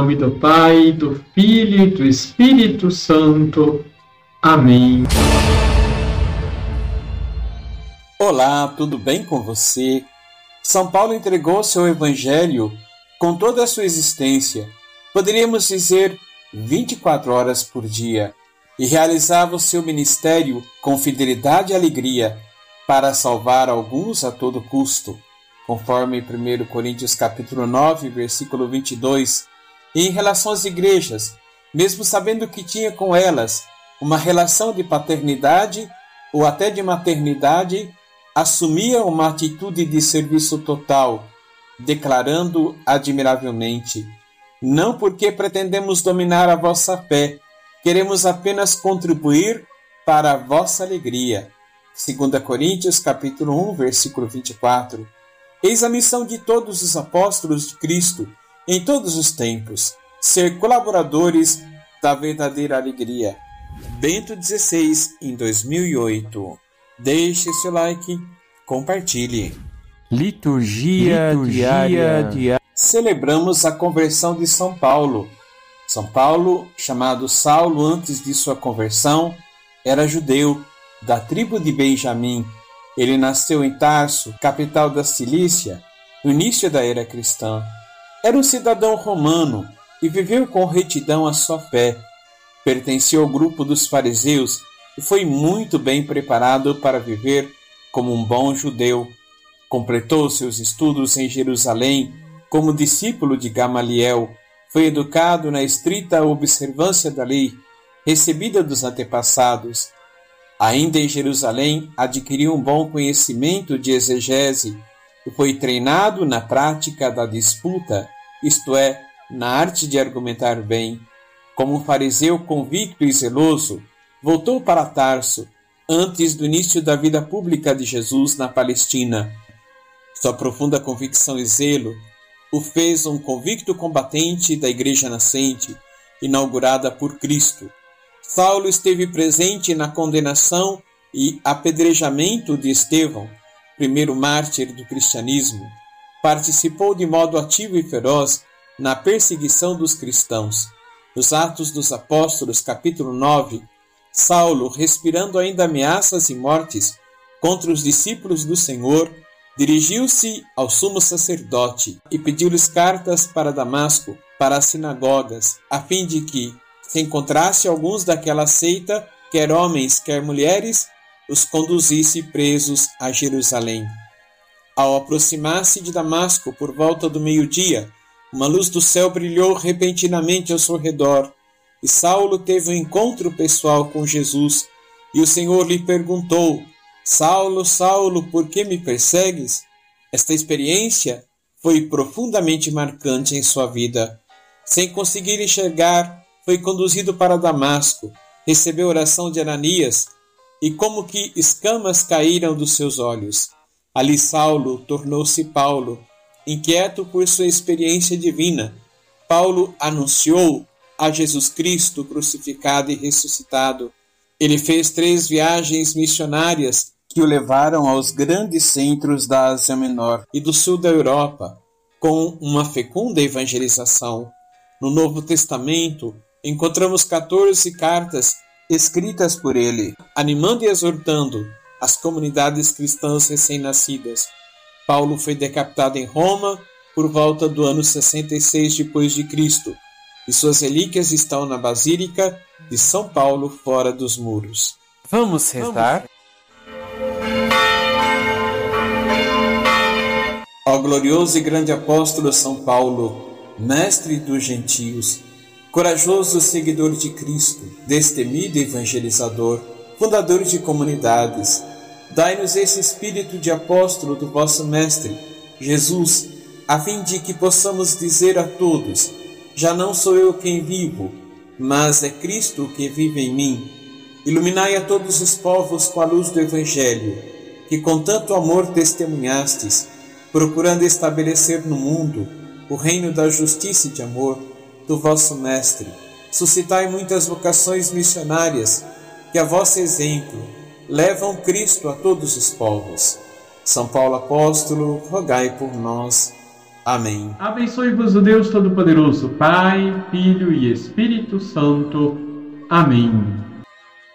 nome do Pai, do Filho e do Espírito Santo. Amém. Olá, tudo bem com você? São Paulo entregou seu Evangelho com toda a sua existência, poderíamos dizer 24 horas por dia, e realizava o seu ministério com fidelidade e alegria para salvar alguns a todo custo conforme 1 Coríntios capítulo 9, versículo 22, e em relação às igrejas, mesmo sabendo que tinha com elas uma relação de paternidade ou até de maternidade, assumia uma atitude de serviço total, declarando admiravelmente: Não porque pretendemos dominar a vossa fé, queremos apenas contribuir para a vossa alegria. 2 Coríntios capítulo 1, versículo 24. Eis a missão de todos os apóstolos de Cristo em todos os tempos: ser colaboradores da verdadeira alegria. Bento XVI, em 2008. Deixe seu like, compartilhe. Liturgia, Liturgia diária. diária. Celebramos a conversão de São Paulo. São Paulo, chamado Saulo antes de sua conversão, era judeu, da tribo de Benjamim ele nasceu em Tarso, capital da Cilícia, no início da era cristã. Era um cidadão romano e viveu com retidão a sua fé. Pertencia ao grupo dos fariseus e foi muito bem preparado para viver como um bom judeu. Completou seus estudos em Jerusalém como discípulo de Gamaliel. Foi educado na estrita observância da lei recebida dos antepassados Ainda em Jerusalém, adquiriu um bom conhecimento de exegese foi treinado na prática da disputa, isto é, na arte de argumentar bem. Como um fariseu convicto e zeloso, voltou para Tarso antes do início da vida pública de Jesus na Palestina. Sua profunda convicção e zelo o fez um convicto combatente da Igreja nascente, inaugurada por Cristo Saulo esteve presente na condenação e apedrejamento de Estevão, primeiro mártir do cristianismo. Participou de modo ativo e feroz na perseguição dos cristãos. Nos Atos dos Apóstolos, capítulo 9, Saulo, respirando ainda ameaças e mortes contra os discípulos do Senhor, dirigiu-se ao sumo sacerdote e pediu-lhes cartas para Damasco, para as sinagogas, a fim de que, se encontrasse alguns daquela seita, quer homens, quer mulheres, os conduzisse presos a Jerusalém. Ao aproximar-se de Damasco por volta do meio-dia, uma luz do céu brilhou repentinamente ao seu redor, e Saulo teve um encontro pessoal com Jesus, e o Senhor lhe perguntou: Saulo, Saulo, por que me persegues? Esta experiência foi profundamente marcante em sua vida. Sem conseguir enxergar foi conduzido para Damasco, recebeu oração de Ananias e como que escamas caíram dos seus olhos. Ali Saulo tornou-se Paulo, inquieto por sua experiência divina. Paulo anunciou a Jesus Cristo crucificado e ressuscitado. Ele fez três viagens missionárias que o levaram aos grandes centros da Ásia Menor e do sul da Europa, com uma fecunda evangelização. No Novo Testamento, encontramos 14 cartas escritas por ele, animando e exortando as comunidades cristãs recém-nascidas. Paulo foi decapitado em Roma por volta do ano 66 depois de Cristo, e suas relíquias estão na Basílica de São Paulo, fora dos muros. Vamos rezar. Ó glorioso e grande apóstolo São Paulo, mestre dos gentios, corajoso seguidor de Cristo, destemido evangelizador, fundador de comunidades, dai-nos esse espírito de apóstolo do vosso Mestre, Jesus, a fim de que possamos dizer a todos: Já não sou eu quem vivo, mas é Cristo que vive em mim. Iluminai a todos os povos com a luz do Evangelho, que com tanto amor testemunhastes, procurando estabelecer no mundo o reino da justiça e de amor do vosso Mestre. Suscitai muitas vocações missionárias que, a vosso exemplo, levam Cristo a todos os povos. São Paulo Apóstolo, rogai por nós. Amém. Abençoe-vos o Deus Todo-Poderoso, Pai, Filho e Espírito Santo. Amém.